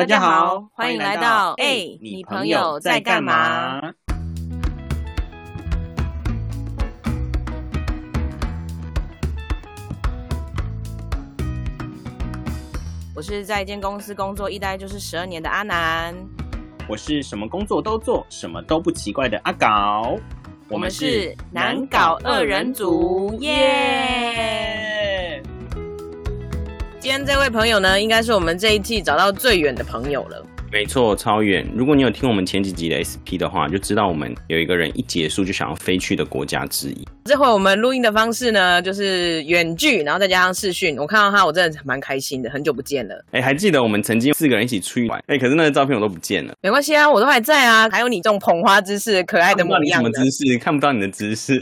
大家好，欢迎来到哎，你朋友在干嘛？我是在一间公司工作一待就是十二年的阿南，我是什么工作都做，什么都不奇怪的阿搞。我们是难搞二人组，耶！今天这位朋友呢，应该是我们这一季找到最远的朋友了。没错，超远。如果你有听我们前几集的 SP 的话，就知道我们有一个人一结束就想要飞去的国家之一。这回我们录音的方式呢，就是远距，然后再加上视讯。我看到他，我真的蛮开心的，很久不见了。哎，还记得我们曾经四个人一起出去玩？哎，可是那个照片我都不见了。没关系啊，我都还在啊。还有你这种捧花姿势，可爱的模样。什么姿势？看不到你的姿势。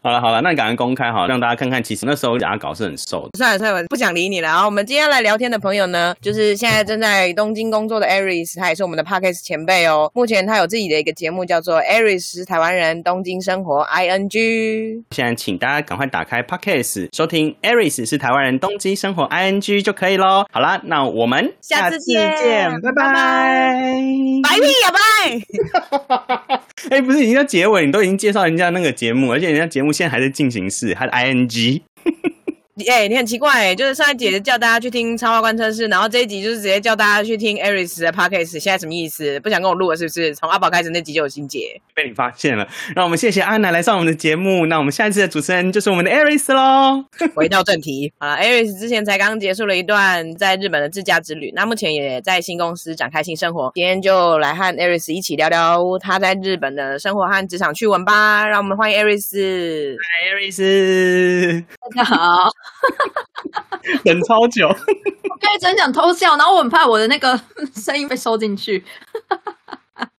好了好了，那你赶快公开哈，让大家看看，其实那时候牙搞是很瘦的。算了算了，不想理你了。然后我们今天来聊天的朋友呢，就是现在正在东京工作的 Aris，他也是我们的 Podcast 前辈哦。目前他有自己的一个节目，叫做 Aris 台湾人东京生活 ING。现在请大家赶快打开 Podcast 收听 Aris 是台湾人东京生活 ING 就可以喽。好啦，那我们下次见，拜拜，拜屁呀拜。哎，不是已经要结尾，你都已经介绍人家那个节目，而且人家节目现在还在进行式，还是 ing。哎，你很奇怪哎，就是上一集叫大家去听超话观测室，然后这一集就是直接叫大家去听 Aris 的 podcast，现在什么意思？不想跟我录了是不是？从阿宝开始那集就有心结，被你发现了。让我们谢谢阿奶来上我们的节目，那我们下一次的主持人就是我们的 Aris 喽。回到正题，好了，Aris 之前才刚结束了一段在日本的自驾之旅，那目前也在新公司展开新生活。今天就来和 Aris 一起聊聊他在日本的生活和职场趣闻吧。让我们欢迎 Aris。嗨，Aris。大家好。等超久，我刚才真想偷笑，然后我很怕我的那个 声音被收进去。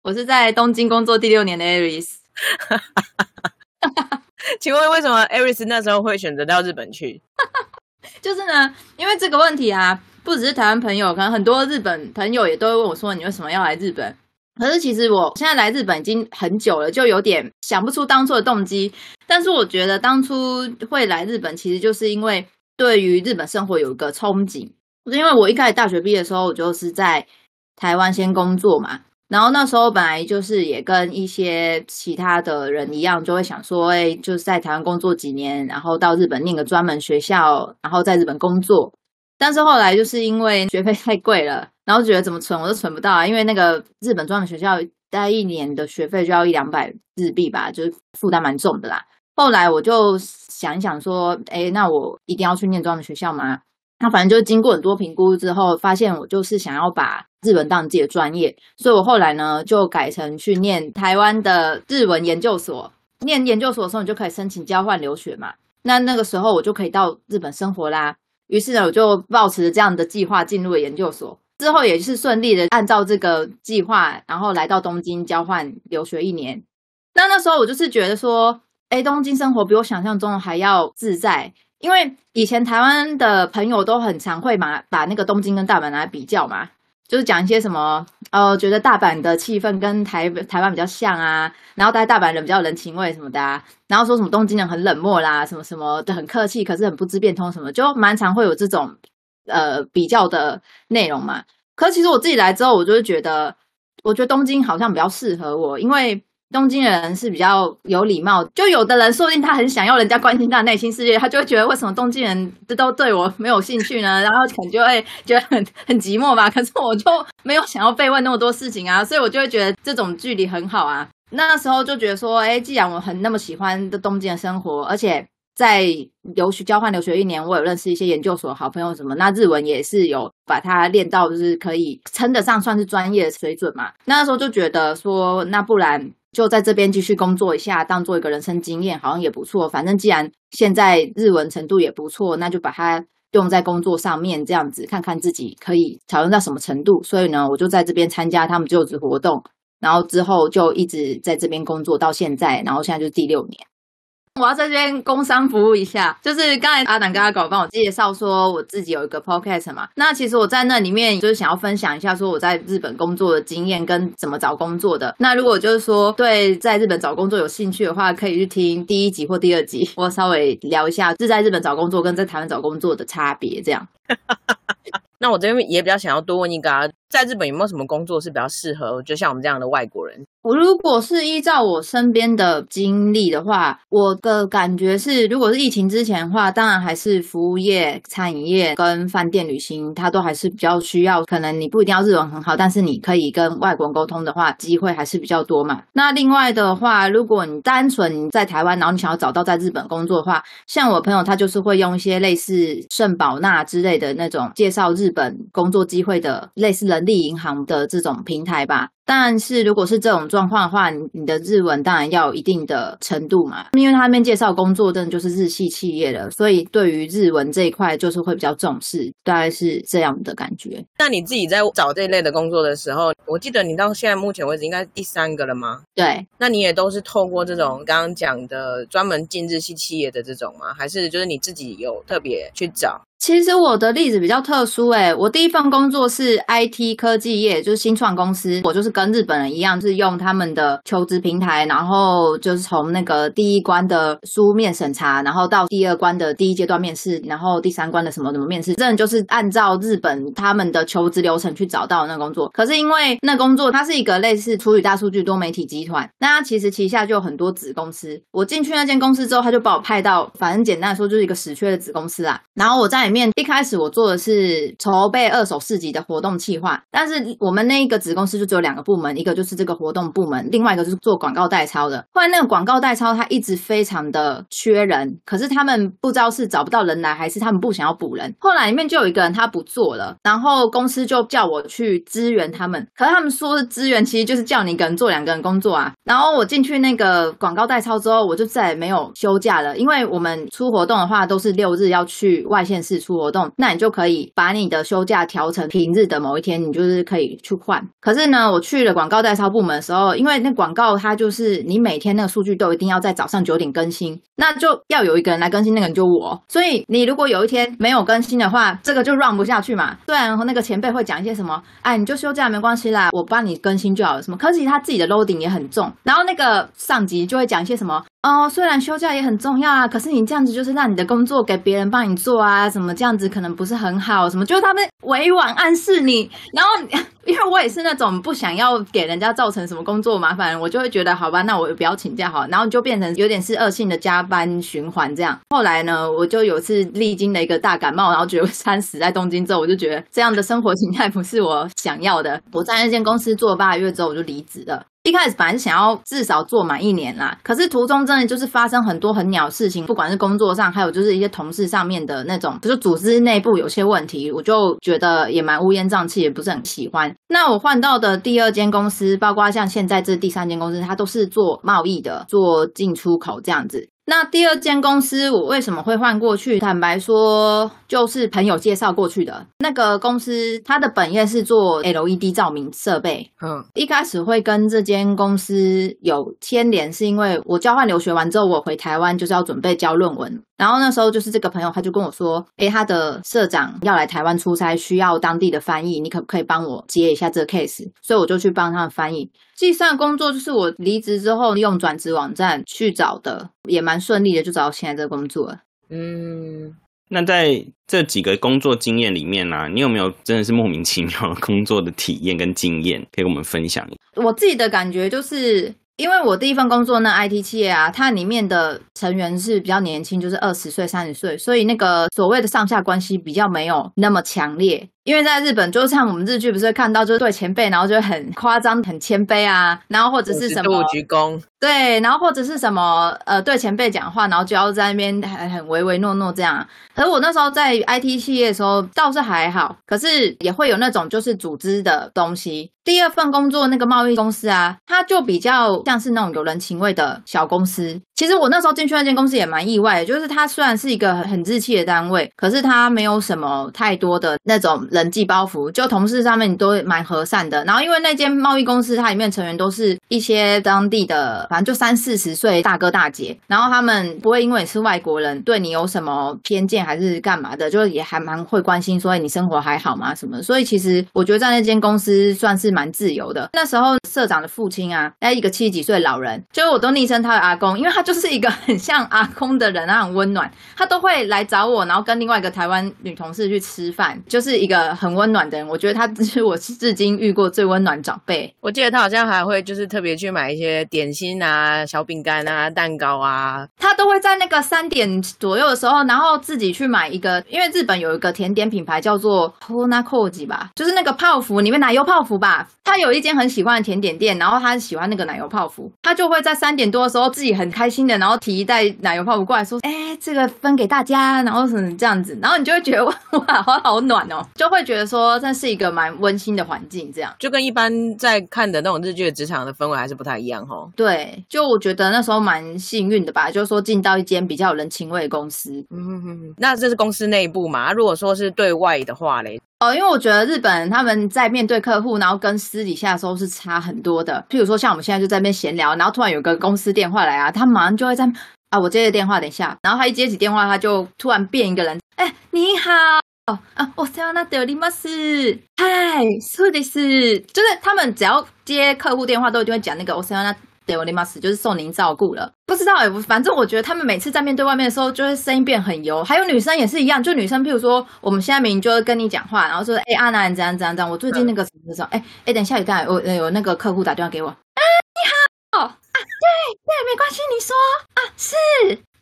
我是在东京工作第六年的 Aris，请问为什么 Aris 那时候会选择到日本去？就是呢，因为这个问题啊，不只是台湾朋友，可能很多日本朋友也都会问我说：“你为什么要来日本？”可是其实我现在来日本已经很久了，就有点想不出当初的动机。但是我觉得当初会来日本，其实就是因为。对于日本生活有一个憧憬，因为我一开始大学毕业的时候，我就是在台湾先工作嘛。然后那时候本来就是也跟一些其他的人一样，就会想说，哎，就是在台湾工作几年，然后到日本念个专门学校，然后在日本工作。但是后来就是因为学费太贵了，然后觉得怎么存我都存不到啊，因为那个日本专门学校待一年的学费就要一两百日币吧，就是负担蛮重的啦。后来我就想一想说，哎，那我一定要去念专门学校吗？那反正就经过很多评估之后，发现我就是想要把日文当自己的专业，所以我后来呢就改成去念台湾的日文研究所。念研究所的时候，你就可以申请交换留学嘛。那那个时候我就可以到日本生活啦。于是呢，我就抱持着这样的计划进入了研究所，之后也是顺利的按照这个计划，然后来到东京交换留学一年。那那时候我就是觉得说。哎，东京生活比我想象中还要自在，因为以前台湾的朋友都很常会把把那个东京跟大阪拿来比较嘛，就是讲一些什么，呃，觉得大阪的气氛跟台台湾比较像啊，然后大大阪人比较人情味什么的，啊，然后说什么东京人很冷漠啦，什么什么的很客气，可是很不知变通什么，就蛮常会有这种呃比较的内容嘛。可是其实我自己来之后，我就是觉得，我觉得东京好像比较适合我，因为。东京人是比较有礼貌，就有的人说不定他很想要人家关心他的内心世界，他就会觉得为什么东京人这都对我没有兴趣呢？然后可能就会觉得很很寂寞吧。可是我就没有想要被问那么多事情啊，所以我就会觉得这种距离很好啊。那时候就觉得说，哎，既然我很那么喜欢的东京的生活，而且在留学交换留学一年，我有认识一些研究所好朋友什么，那日文也是有把它练到就是可以称得上算是专业的水准嘛。那时候就觉得说，那不然。就在这边继续工作一下，当做一个人生经验，好像也不错。反正既然现在日文程度也不错，那就把它用在工作上面，这样子看看自己可以讨论到什么程度。所以呢，我就在这边参加他们就职活动，然后之后就一直在这边工作到现在，然后现在就是第六年。我要在这边工商服务一下，就是刚才阿南跟阿狗帮我介绍说，我自己有一个 podcast 嘛。那其实我在那里面就是想要分享一下，说我在日本工作的经验跟怎么找工作的。那如果就是说对在日本找工作有兴趣的话，可以去听第一集或第二集，我稍微聊一下是在日本找工作跟在台湾找工作的差别，这样。那我这边也比较想要多问一个啊，在日本有没有什么工作是比较适合，就像我们这样的外国人？我如果是依照我身边的经历的话，我的感觉是，如果是疫情之前的话，当然还是服务业、餐饮业跟饭店、旅行，它都还是比较需要。可能你不一定要日文很好，但是你可以跟外国人沟通的话，机会还是比较多嘛。那另外的话，如果你单纯在台湾，然后你想要找到在日本工作的话，像我朋友他就是会用一些类似圣宝纳之类的那种介绍日本工作机会的，类似人力银行的这种平台吧。但是如果是这种状况的话，你你的日文当然要有一定的程度嘛，因为他那边介绍工作真的就是日系企业了，所以对于日文这一块就是会比较重视，大概是这样的感觉。那你自己在找这一类的工作的时候，我记得你到现在目前为止应该是第三个了吗？对，那你也都是透过这种刚刚讲的专门进日系企业的这种吗？还是就是你自己有特别去找？其实我的例子比较特殊诶，我第一份工作是 IT 科技业，就是新创公司。我就是跟日本人一样，是用他们的求职平台，然后就是从那个第一关的书面审查，然后到第二关的第一阶段面试，然后第三关的什么什么面试，真的就是按照日本他们的求职流程去找到那工作。可是因为那工作它是一个类似处理大数据多媒体集团，那它其实旗下就有很多子公司。我进去那间公司之后，他就把我派到，反正简单来说就是一个死缺的子公司啊。然后我在里。面一开始我做的是筹备二手市集的活动企划，但是我们那一个子公司就只有两个部门，一个就是这个活动部门，另外一个就是做广告代操的。后来那个广告代操他一直非常的缺人，可是他们不知道是找不到人来，还是他们不想要补人。后来里面就有一个人他不做了，然后公司就叫我去支援他们，可是他们说的支援其实就是叫你一个人做两个人工作啊。然后我进去那个广告代操之后，我就再也没有休假了，因为我们出活动的话都是六日要去外县市。出活动，那你就可以把你的休假调成平日的某一天，你就是可以去换。可是呢，我去了广告代销部门的时候，因为那广告它就是你每天那个数据都一定要在早上九点更新，那就要有一个人来更新，那个人就我。所以你如果有一天没有更新的话，这个就 run 不下去嘛。虽然那个前辈会讲一些什么，哎，你就休假没关系啦，我帮你更新就好了。什么？可是他自己的 load 顶也很重，然后那个上级就会讲一些什么。哦，虽然休假也很重要啊，可是你这样子就是让你的工作给别人帮你做啊，什么这样子可能不是很好，什么就是他们委婉暗示你，然后因为我也是那种不想要给人家造成什么工作麻烦，我就会觉得好吧，那我不要请假好，然后就变成有点是恶性的加班循环这样。后来呢，我就有次历经了一个大感冒，然后觉得惨死 在东京之后，我就觉得这样的生活形态不是我想要的。我在那间公司做了八个月之后，我就离职了。一开始本来是想要至少做满一年啦，可是途中真的就是发生很多很鸟事情，不管是工作上，还有就是一些同事上面的那种，就是组织内部有些问题，我就觉得也蛮乌烟瘴气，也不是很喜欢。那我换到的第二间公司，包括像现在这第三间公司，它都是做贸易的，做进出口这样子。那第二间公司我为什么会换过去？坦白说，就是朋友介绍过去的。那个公司它的本业是做 LED 照明设备。嗯，一开始会跟这间公司有牵连，是因为我交换留学完之后，我回台湾就是要准备交论文。然后那时候就是这个朋友，他就跟我说：“诶，他的社长要来台湾出差，需要当地的翻译，你可不可以帮我接一下这个 case？” 所以我就去帮他们翻译。计算工作就是我离职之后用转职网站去找的，也蛮顺利的，就找到现在这个工作。嗯，那在这几个工作经验里面呢，你有没有真的是莫名其妙工作的体验跟经验，可以跟我们分享？我自己的感觉就是。因为我第一份工作那 IT 企业啊，它里面的成员是比较年轻，就是二十岁、三十岁，所以那个所谓的上下关系比较没有那么强烈。因为在日本，就像我们日剧不是看到，就是对前辈，然后就很夸张、很谦卑啊，然后或者是什么鞠躬，对，然后或者是什么呃，对前辈讲话，然后就要在那边很很唯唯诺诺这样。可是我那时候在 IT 企业的时候倒是还好，可是也会有那种就是组织的东西。第二份工作那个贸易公司啊，它就比较像是那种有人情味的小公司。其实我那时候进去那间公司也蛮意外的，就是它虽然是一个很日气的单位，可是它没有什么太多的那种人际包袱，就同事上面你都蛮和善的。然后因为那间贸易公司它里面成员都是一些当地的，反正就三四十岁大哥大姐，然后他们不会因为你是外国人对你有什么偏见还是干嘛的，就也还蛮会关心，说你生活还好吗什么。所以其实我觉得在那间公司算是蛮自由的。那时候社长的父亲啊，哎一个七十几岁老人，就我都昵称他的阿公，因为他。就是一个很像阿空的人，他很温暖，他都会来找我，然后跟另外一个台湾女同事去吃饭，就是一个很温暖的人。我觉得他是我至今遇过最温暖长辈。我记得他好像还会就是特别去买一些点心啊、小饼干啊、蛋糕啊，他都会在那个三点左右的时候，然后自己去买一个，因为日本有一个甜点品牌叫做 Honakoji 吧，就是那个泡芙里面奶油泡芙吧。他有一间很喜欢的甜点店，然后他喜欢那个奶油泡芙，他就会在三点多的时候自己很开心的，然后提一袋奶油泡芙过来说：“哎，这个分给大家。”然后什么这样子，然后你就会觉得哇，好好暖哦，就会觉得说这是一个蛮温馨的环境，这样就跟一般在看的那种日剧的职场的氛围还是不太一样哈。对，就我觉得那时候蛮幸运的吧，就是说进到一间比较有人情味的公司。嗯哼哼，那这是公司内部嘛？如果说是对外的话嘞？哦，因为我觉得日本人他们在面对客户，然后跟私底下的时候是差很多的。譬如说，像我们现在就在那边闲聊，然后突然有个公司电话来啊，他马上就会在啊，我接个电话，等一下。然后他一接起电话，他就突然变一个人，哎，你好，哦啊，我是那德里马斯，嗨，是的是，就是他们只要接客户电话，都一定会讲那个我是那。对，我 m 就是受您照顾了。不知道哎，反正我觉得他们每次在面对外面的时候，就会声音变很油。还有女生也是一样，就女生，譬如说我们现在明明就是跟你讲话，然后说，哎，阿南怎样怎样怎样，我最近那个什么什么，哎哎，等一下，有刚我有那个客户打电话给我，啊，你好，啊，对对，没关系，你说啊，是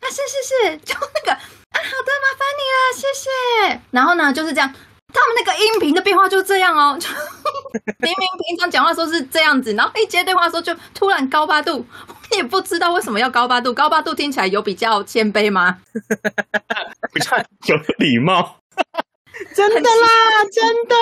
啊，是是是，就那个啊，好的，麻烦你了，谢谢。然后呢，就是这样。他们那个音频的变化就这样哦，就 明明平常讲话时候是这样子，然后一接电话的时候就突然高八度，也不知道为什么要高八度。高八度听起来有比较谦卑吗？比较有礼貌。真的啦，真的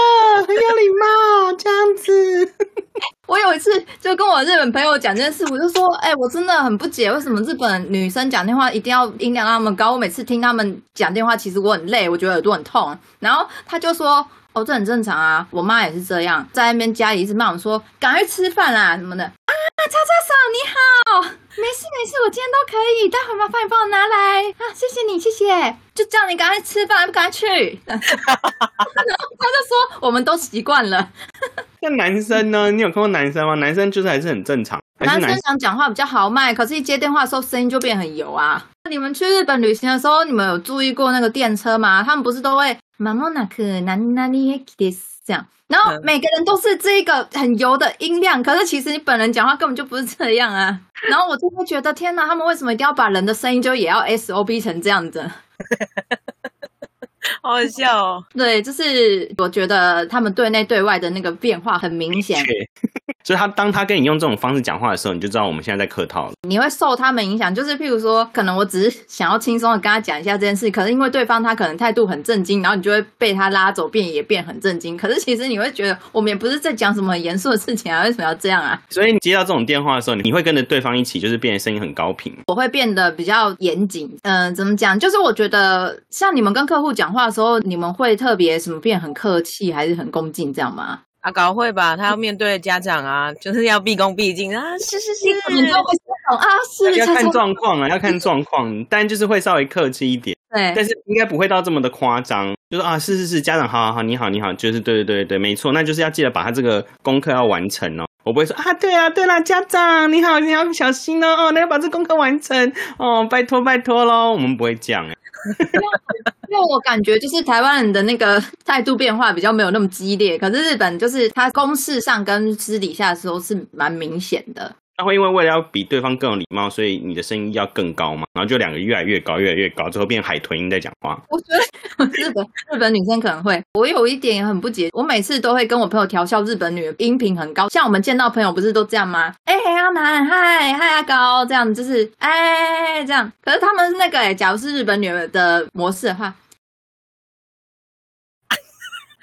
很有礼貌，这样子。我有一次就跟我日本朋友讲这件事，我就说：“哎，我真的很不解，为什么日本女生讲电话一定要音量那么高？我每次听他们讲电话，其实我很累，我觉得耳朵很痛。”然后他就说：“哦，这很正常啊，我妈也是这样，在那边家里一直骂我们说赶快吃饭啦什么的啊，叉叉嫂你好，没事没事，我今天都可以，待会麻烦你帮我拿来啊，谢谢你，谢谢。”就叫你赶快吃饭，不赶快去。然后他就说，我们都习惯了。那男生呢？你有看过男生吗？男生就是还是很正常。男生想讲话比较豪迈，可是一接电话的时候声音就变很油啊。你们去日本旅行的时候，你们有注意过那个电车吗？他们不是都会马莫纳克哪哪里这样，然后每个人都是这个很油的音量，可是其实你本人讲话根本就不是这样啊。然后我就会觉得，天哪，他们为什么一定要把人的声音就也要 S O B 成这样子？好好笑哦！对，就是我觉得他们对内对外的那个变化很明显。所以他当他跟你用这种方式讲话的时候，你就知道我们现在在客套了。你会受他们影响，就是譬如说，可能我只是想要轻松的跟他讲一下这件事，可是因为对方他可能态度很震惊，然后你就会被他拉走，变也变很震惊。可是其实你会觉得，我们也不是在讲什么很严肃的事情啊，为什么要这样啊？所以你接到这种电话的时候，你会跟着对方一起，就是变得声音很高频。我会变得比较严谨。嗯，怎么讲？就是我觉得像你们跟客户讲话的时候，你们会特别什么变很客气，还是很恭敬这样吗？啊，搞会吧？他要面对家长啊，就是要毕恭毕敬啊。是是是，你就会啊，是要看状况啊，要看状况，但就是会稍微客气一点。对，但是应该不会到这么的夸张。就是啊，是是是，家长好好好，你好你好，就是对对对对，没错，那就是要记得把他这个功课要完成哦。我不会说啊，对啊对啦，家长你好，你要小心哦哦，那要把这功课完成哦，拜托拜托喽，我们不会这样哎。因为我感觉就是台湾人的那个态度变化比较没有那么激烈，可是日本就是他公事上跟私底下的时候是蛮明显的。他会因为为了要比对方更有礼貌，所以你的声音要更高嘛，然后就两个越来越高，越来越高，最后变海豚音在讲话。我觉得日本日本女生可能会，我有一点也很不解，我每次都会跟我朋友调笑日本女音频很高，像我们见到朋友不是都这样吗？哎，阿南，嗨嗨阿高，这样就是哎这样。可是他们那个哎，假如是日本女的模式的话。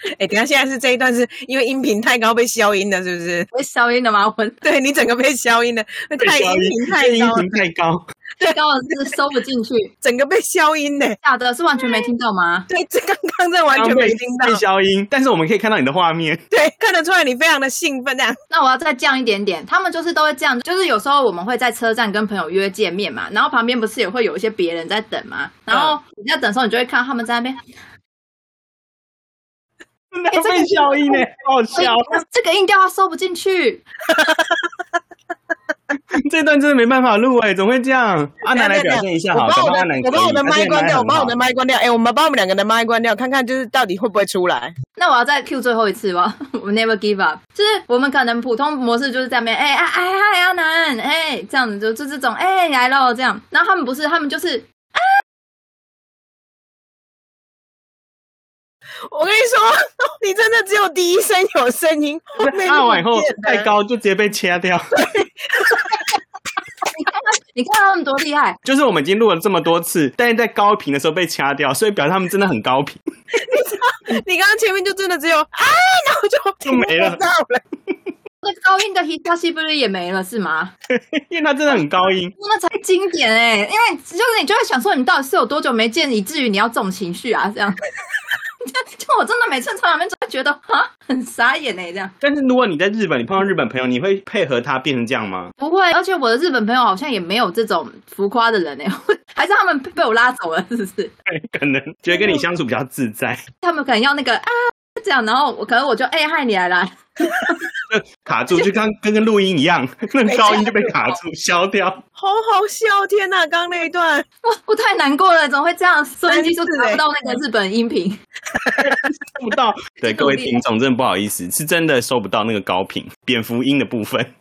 哎，等下，现在是这一段是因为音频太高被消音了，是不是？被消音了吗？我对你整个被消音的，太音频太高，音频太高，太高了是收不进去，整个被消音呢。假的，是完全没听到吗？对，这刚刚这完全没听到被消音，但是我们可以看到你的画面，对，看得出来你非常的兴奋。这样，那我要再降一点点。他们就是都会这样，就是有时候我们会在车站跟朋友约见面嘛，然后旁边不是也会有一些别人在等嘛，然后你在等的时候，你就会看到他们在那边。这个消音呢，好笑。这个音调它收不进去。这段真的没办法录哎，怎么会这样？阿南来表现一下好，我把我的我把我的麦关掉，我把我的麦。麦关掉。哎，我们把我们两个的麦关掉，看看就是到底会不会出来。那我要再 Q 最后一次吧，我 never give up。就是我们可能普通模式就是在那边，哎哎哎嗨阿南，哎这样子就就这种，哎来喽这样。然后他们不是，他们就是 我跟你说，你真的只有第一声有声音，后面按完以后太高就直接被掐掉。你看他们多厉害，就是我们已经录了这么多次，但是在高频的时候被掐掉，所以表示他们真的很高频。你刚刚前面就真的只有啊，然后就就没了到了。那高音的 Hitachi 不是也没了是吗？因为它真的很高音。那才经典哎、因为就是你就会想说，你到底是有多久没见，以至于你要这种情绪啊？这样，就 就我真的每次从两遍，就会觉得啊，很傻眼哎、这样但是如果你在日本，你碰到日本朋友，你会配合他变成这样吗？不会，而且我的日本朋友好像也没有这种浮夸的人哎、还是他们被我拉走了，是不是？可能觉得跟你相处比较自在，他们可能要那个啊这样，然后我可能我就哎、嗨你来啦，卡住，就刚跟跟录音一样，那个高音就被卡住，消掉。好好笑！天哪，刚刚那一段，我我太难过了，怎么会这样？收音机就真是欸查不到那个日本音频。收不到。对各位听众，真的不好意思，是真的收不到那个高频蝙蝠音的部分。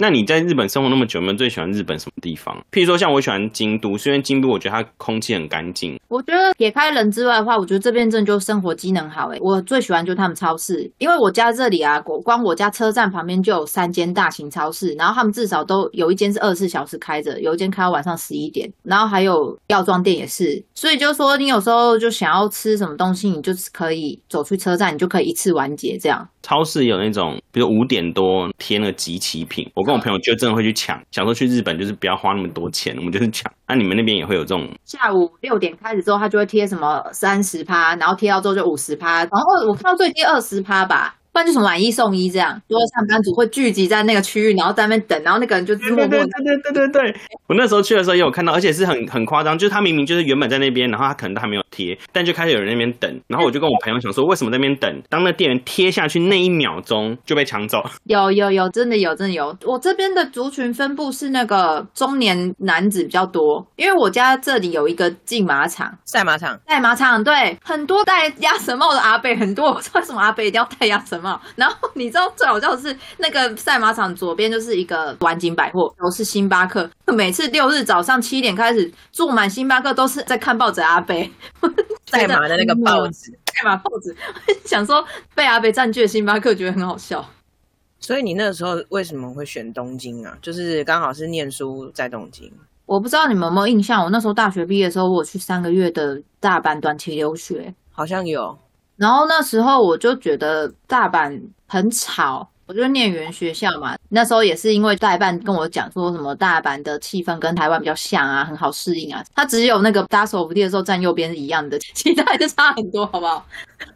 那你在日本生活那么久，有没有最喜欢日本什么地方？譬如说，像我喜欢京都，是因为京都我觉得它空气很干净，我觉得撇开人之外的话，我觉得这边真的就生活机能好诶。我最喜欢就是他们超市，因为我家这里啊，我光我家车站旁边就有三间大型超市，然后他们至少都有一间是二十四小时开着，有一间开到晚上十一点，然后还有药妆店也是。所以就说你有时候就想要吃什么东西，你就是可以走去车站，你就可以一次完结这样。超市有那种，比如五点多贴那个集齐品，我跟我朋友就真的会去抢，想说去日本就是不要花那么多钱，我们就是抢。那、你们那边也会有这种？下午六点开始之后，他就会贴什么三十趴，然后贴到之后就五十趴，然后我看到最低二十趴吧，不然就什么买一送一这样。所有上班族会聚集在那个区域，然后在那边等，然后那个人就默默对对对对对对对，我那时候去的时候也有看到，而且是很很夸张，就是他明明就是原本在那边，然后他可能都还没有贴，但就开始有人在那边等，然后我就跟我朋友想说，为什么在那边等？当那店员贴下去那一秒钟就被抢走，有有有，真的有真的有。我这边的族群分布是那个中年男子比较多，因为我家这里有一个竞马场。赛马场，赛马场对，很多戴鸭舌帽的阿贝很多，我不知道为什么阿贝一定要戴鸭舌帽。然后你知道最好笑的是，那个赛马场左边就是一个晚景百货，都是星巴克。每次六日早上七点开始，坐满星巴克都是在看报纸阿贝，赛马的 那个报纸。赛马报纸，想说被阿贝占据的星巴克，觉得很好笑。所以你那时候为什么会选东京啊？就是刚好是念书在东京。我不知道你们有没有印象，我那时候大学毕业的时候，我去三个月的大阪短期留学，好像有，然后那时候我就觉得大阪很吵，我就念语言学校嘛。那时候也是因为代办跟我讲说什么大阪的气氛跟台湾比较像啊，很好适应啊。它只有那个搭手扶梯的时候站右边是一样的，其他就差很多，好不好？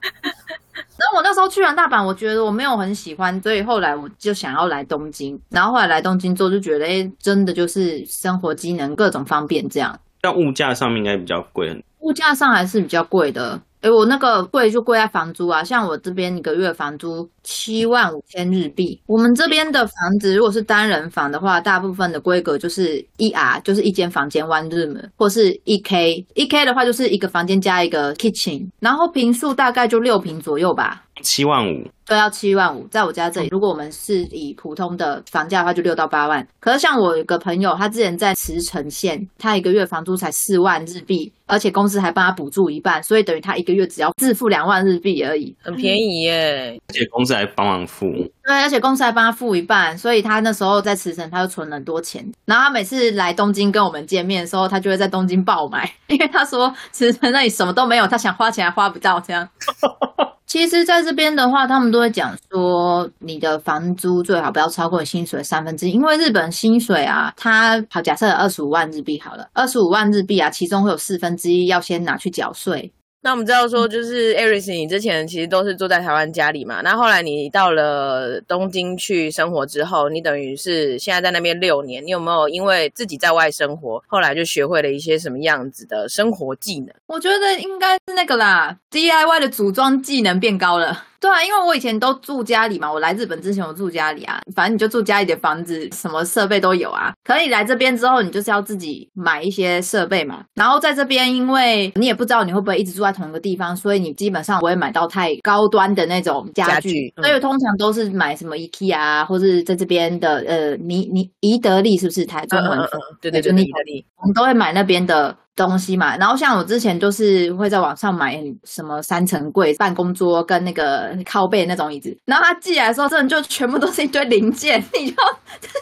那我那时候去完大阪，我觉得我没有很喜欢，所以后来我就想要来东京。然后后来来东京之后，就觉得哎、诶真的就是生活机能各种方便这样。但物价上面应该比较贵物价上还是比较贵的。诶，我那个贵就贵在房租啊，像我这边一个月房租七万五千日币。我们这边的房子如果是单人房的话，大部分的规格就是一 R，就是一间房间 one room，或是一 K。一 K 的话就是一个房间加一个 kitchen，然后平数大概就六平左右吧。七万五，都要七万五，在我家这里，如果我们是以普通的房价的话，就六到八万。可是像我有个朋友，他之前在茨城县，他一个月房租才四万日币，而且公司还帮他补助一半，所以等于他一个月只要自付两万日币而已。很便宜耶。而且公司还帮忙付。对，而且公司还帮他付一半，所以他那时候在茨城他就存了很多钱。然后他每次来东京跟我们见面的时候，他就会在东京爆买，因为他说茨城那里什么都没有，他想花钱还花不到这样。其实，在这边的话，他们都会讲说，你的房租最好不要超过你薪水三分之一，因为日本薪水啊，它好假设二十五万日币好了，二十五万日币啊，其中会有四分之一要先拿去缴税，那我们知道说，就是 Aris，你之前其实都是住在台湾家里嘛，那后来你到了东京去生活之后，你等于是现在在那边六年，你有没有因为自己在外生活，后来就学会了一些什么样子的生活技能？我觉得应该是那个啦，DIY 的组装技能变高了。对啊，因为我以前都住家里嘛，我来日本之前我住家里啊，反正你就住家里的房子，什么设备都有啊。可以来这边之后，你就是要自己买一些设备嘛。然后在这边，因为你也不知道你会不会一直住在同一个地方，所以你基本上不会买到太高端的那种家具，家具嗯所以通常都是买什么 IKEA 啊，或是在这边的呃尼尼宜得利是不是台中文？嗯嗯嗯，对对对，就那意大利，我们都会买那边的东西嘛。然后像我之前就是会在网上买什么三层柜、办公桌跟那个靠背那种椅子，然后他寄来的时候，真的就全部都是一堆零件，你就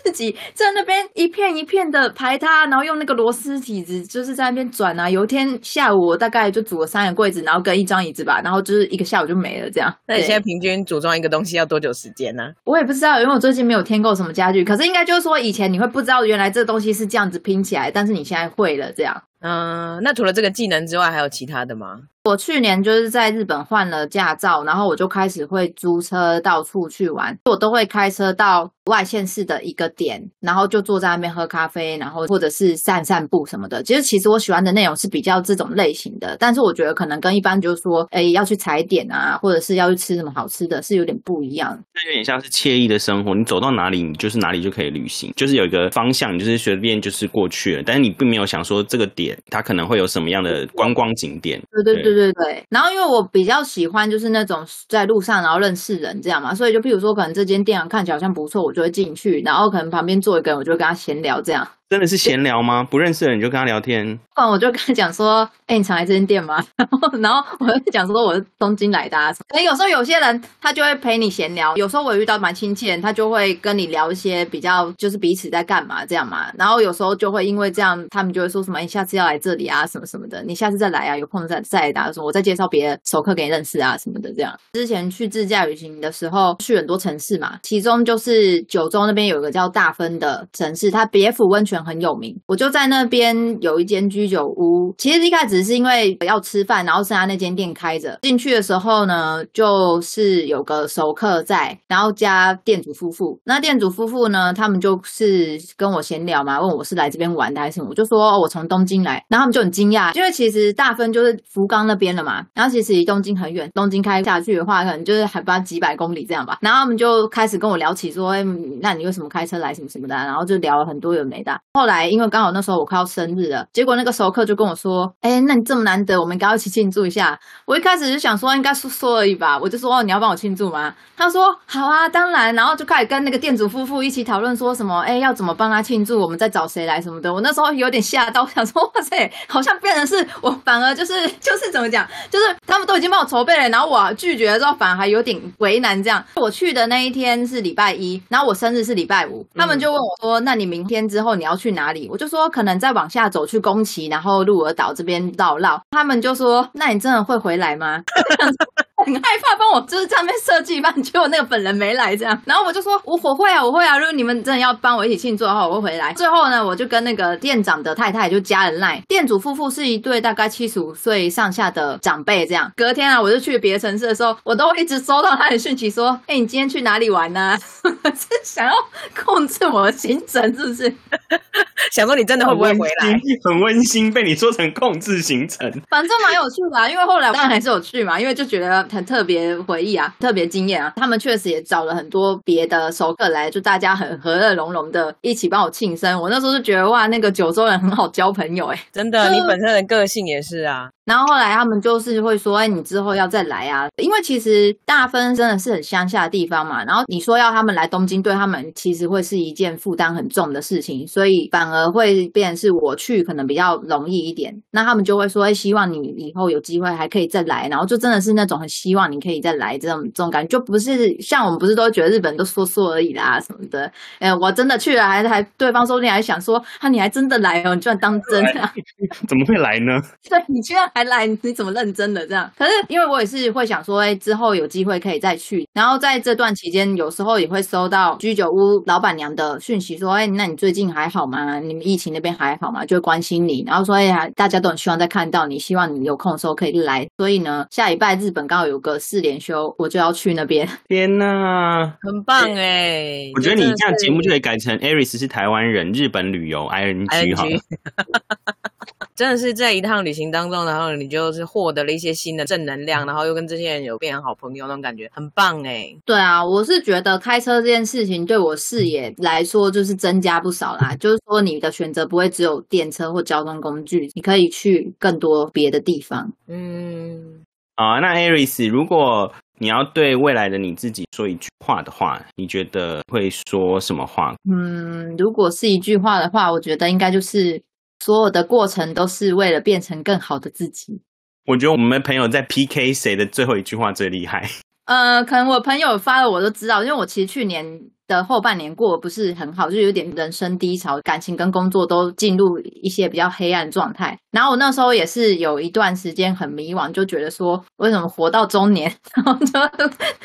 自己在那边一片一片的排它，然后用那个螺丝体子就是在那边转啊。有一天下午我大概就组了三个柜子，然后跟一张椅子吧，然后就是一个下午就没了这样。那你现在平均组装一个东西要多久时间呢？我也不知道，因为我最近没有添购什么家具，可是应该就是说以前你会不知道原来这东西是这样子拼起来，但是你现在会了这样。嗯，那除了这个技能之外，还有其他的吗？我去年就是在日本换了驾照，然后我就开始会租车到处去玩，我都会开车到外县市的一个点，然后就坐在那边喝咖啡，然后或者是散散步什么的。其实其实我喜欢的内容是比较这种类型的，但是我觉得可能跟一般就是说，哎，要去踩点啊，或者是要去吃什么好吃的，是有点不一样。那有点像是惬意的生活，你走到哪里，你就是哪里就可以旅行，就是有一个方向，你就是随便就是过去了，但是你并没有想说这个点它可能会有什么样的观光景点。对对对对对对对。然后因为我比较喜欢就是那种在路上然后认识人这样嘛，所以就譬如说可能这间店啊看起来好像不错，我就会进去，然后可能旁边坐一个人，我就会跟他闲聊这样。真的是闲聊吗？不认识的人你就跟他聊天，不然我就跟他讲说，哎、你常来这间店吗？然后，然后我就讲说我是东京来的、啊。可能有时候有些人他就会陪你闲聊，有时候我遇到蛮亲切的，他就会跟你聊一些比较就是彼此在干嘛这样嘛。然后有时候就会因为这样，他们就会说什么，哎、下次要来这里啊，什么什么的，你下次再来啊，有空再再来打，说我再介绍别的熟客给你认识啊什么的这样。之前去自驾旅行的时候，去很多城市嘛，其中就是九州那边有一个叫大分的城市，它别府温泉很有名。我就在那边有一间居酒屋，其实一开始是因为要吃饭，然后剩下那间店开着。进去的时候呢，就是有个熟客在，然后加店主夫妇。那店主夫妇呢，他们就是跟我闲聊嘛，问我是来这边玩的还是什么，我就说、我从东京来，然后他们就很惊讶，因为其实大分就是福冈那边了嘛，然后其实离东京很远，东京开下去的话，可能就是海拔几百公里这样吧。然后他们就开始跟我聊起说，哎，那你为什么开车来什么什么的、然后就聊了很多有没的。后来因为刚好那时候我快要生日了，结果那个熟客就跟我说，哎，那你这么难得，我们应该要一起庆祝一下。我一开始就想说应该说说而已吧，我就说哦，你要帮我庆祝吗？他说好啊，当然。然后就开始跟那个店主夫妇一起讨论说什么，哎，要怎么帮他庆祝，我们再找谁来什么的。我那时候有点吓到，我想说哇塞，好像变成是我反而就是就是怎么讲，就是他们都已经帮我筹备了，然后我拒绝了之后，反而还有点为难这样。我去的那一天是礼拜一，然后我生日是礼拜五，他们就问我说，那你明天之后你要去哪里？我就说可能再往下走去宫崎，然后鹿儿岛这边绕绕。他们就说，那你真的会回来吗？很害怕帮我就是在那边设计一半，结果那个本人没来这样，然后我就说我我会啊我会啊，如果你们真的要帮我一起庆祝的话，我会回来。最后呢，我就跟那个店长的太太就加了 line，店主夫妇是一对大概七十五岁上下的长辈这样。隔天啊，我就去别的城市的时候，我都一直收到他的讯息说，哎、你今天去哪里玩呢、是想要控制我的行程是不是？想说你真的会不会回来？很温馨，被你说成控制行程。反正蛮有趣的、啊，因为后来当然还是有去嘛，因为就觉得很特别回忆啊，特别惊艳啊。他们确实也找了很多别的熟客来，就大家很和乐融融的一起帮我庆生。我那时候就觉得哇，那个九州人很好交朋友哎、真的，你本身的个性也是啊。然后后来他们就是会说，哎，你之后要再来啊，因为其实大分真的是很乡下的地方嘛。然后你说要他们来东京，对他们其实会是一件负担很重的事情，所以反而会变成是我去可能比较容易一点。那他们就会说，哎，希望你以后有机会还可以再来，然后就真的是那种很希望你可以再来这种这种感觉，就不是像我们不是都觉得日本都说说而已啦什么的。哎，我真的去了，还还对方说不定还想说，啊，你还真的来哦，你居然当真啊。怎么会来呢？对你居然还来，你怎么认真的这样？可是因为我也是会想说，哎、之后有机会可以再去。然后在这段期间，有时候也会收到居酒屋老板娘的讯息，说，哎、那你最近还好吗？你们疫情那边还好吗？就会关心你，然后说，哎、呀，大家都很希望再看到你，希望你有空的时候可以来。所以呢，下礼拜日本刚好有个四连休，我就要去那边。天哪！很棒哎！我觉得你这样节目就可以改成 Aris 是台湾人，日本旅游 ING 好了 ING。真的是在一趟旅行当中，然后你就是获得了一些新的正能量，然后又跟这些人有变成好朋友，那种感觉很棒哎。对啊，我是觉得开车这件事情对我视野来说就是增加不少啦。就是说你的选择不会只有电车或交通工具，你可以去更多别的地方。嗯，啊，那 Aris，如果你要对未来的你自己说一句话的话，你觉得会说什么话？嗯，如果是一句话的话，我觉得应该就是所有的过程都是为了变成更好的自己。我觉得我们朋友在 PK 谁的最后一句话最厉害。呃，可能我朋友发了我都知道，因为我其实去年。的后半年过得不是很好，就有点人生低潮，感情跟工作都进入一些比较黑暗状态。然后我那时候也是有一段时间很迷惘，就觉得说为什么活到中年，然后就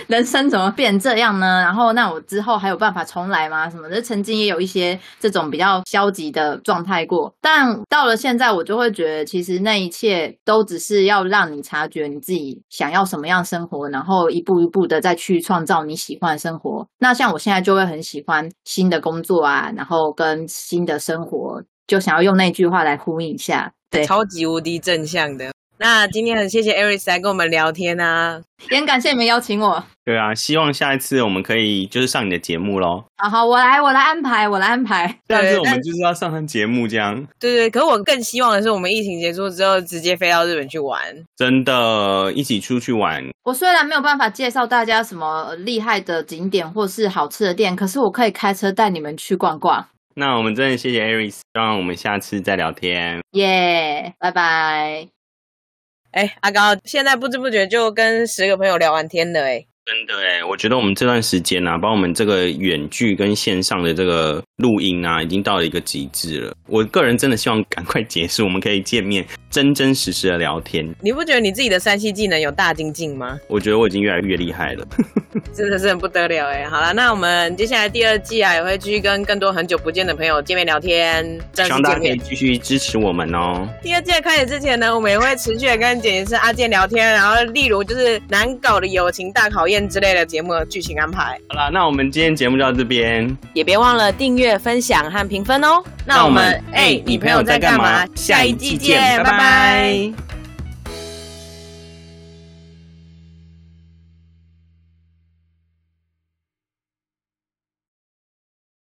人生怎么变这样呢？然后那我之后还有办法重来吗？什么的，曾经也有一些这种比较消极的状态过。但到了现在，我就会觉得其实那一切都只是要让你察觉你自己想要什么样生活，然后一步一步的再去创造你喜欢的生活。那像我现在就。会很喜欢新的工作啊，然后跟新的生活，就想要用那句话来呼应一下，对，超级无敌正向的。那今天很谢谢 Aris 来跟我们聊天啊，也很感谢你们邀请我。对啊，希望下一次我们可以就是上你的节目喽。好好，我来，我来安排，我来安排。但是我们就是要上上节目这样。对对，可是我更希望的是，我们疫情结束之后，直接飞到日本去玩。真的，一起出去玩。我虽然没有办法介绍大家什么厉害的景点或是好吃的店，可是我可以开车带你们去逛逛。那我们真的谢谢 Aris，让我们下次再聊天。耶，拜拜。哎，阿高，现在不知不觉就跟十个朋友聊完天了，哎。真的哎，我觉得我们这段时间呢，把我们这个远距跟线上的这个录音啊，已经到了一个极致了。我个人真的希望赶快结束，我们可以见面，真真实实的聊天。你不觉得你自己的三 C 技能有大精进吗？我觉得我已经越来越厉害了，真的是很不得了哎。好了，那我们接下来第二季啊，也会继续跟更多很久不见的朋友见面聊天。希望大家可以继续支持我们哦。第二季开始之前呢，我们也会持续的跟剪辑师阿健聊天，然后例如就是难搞的友情大考验。之类的节目的剧情安排。好了，那我们今天节目就到这边，也别忘了订阅、分享和评分哦。那我们，哎，你朋友在干嘛？下一季见，拜拜。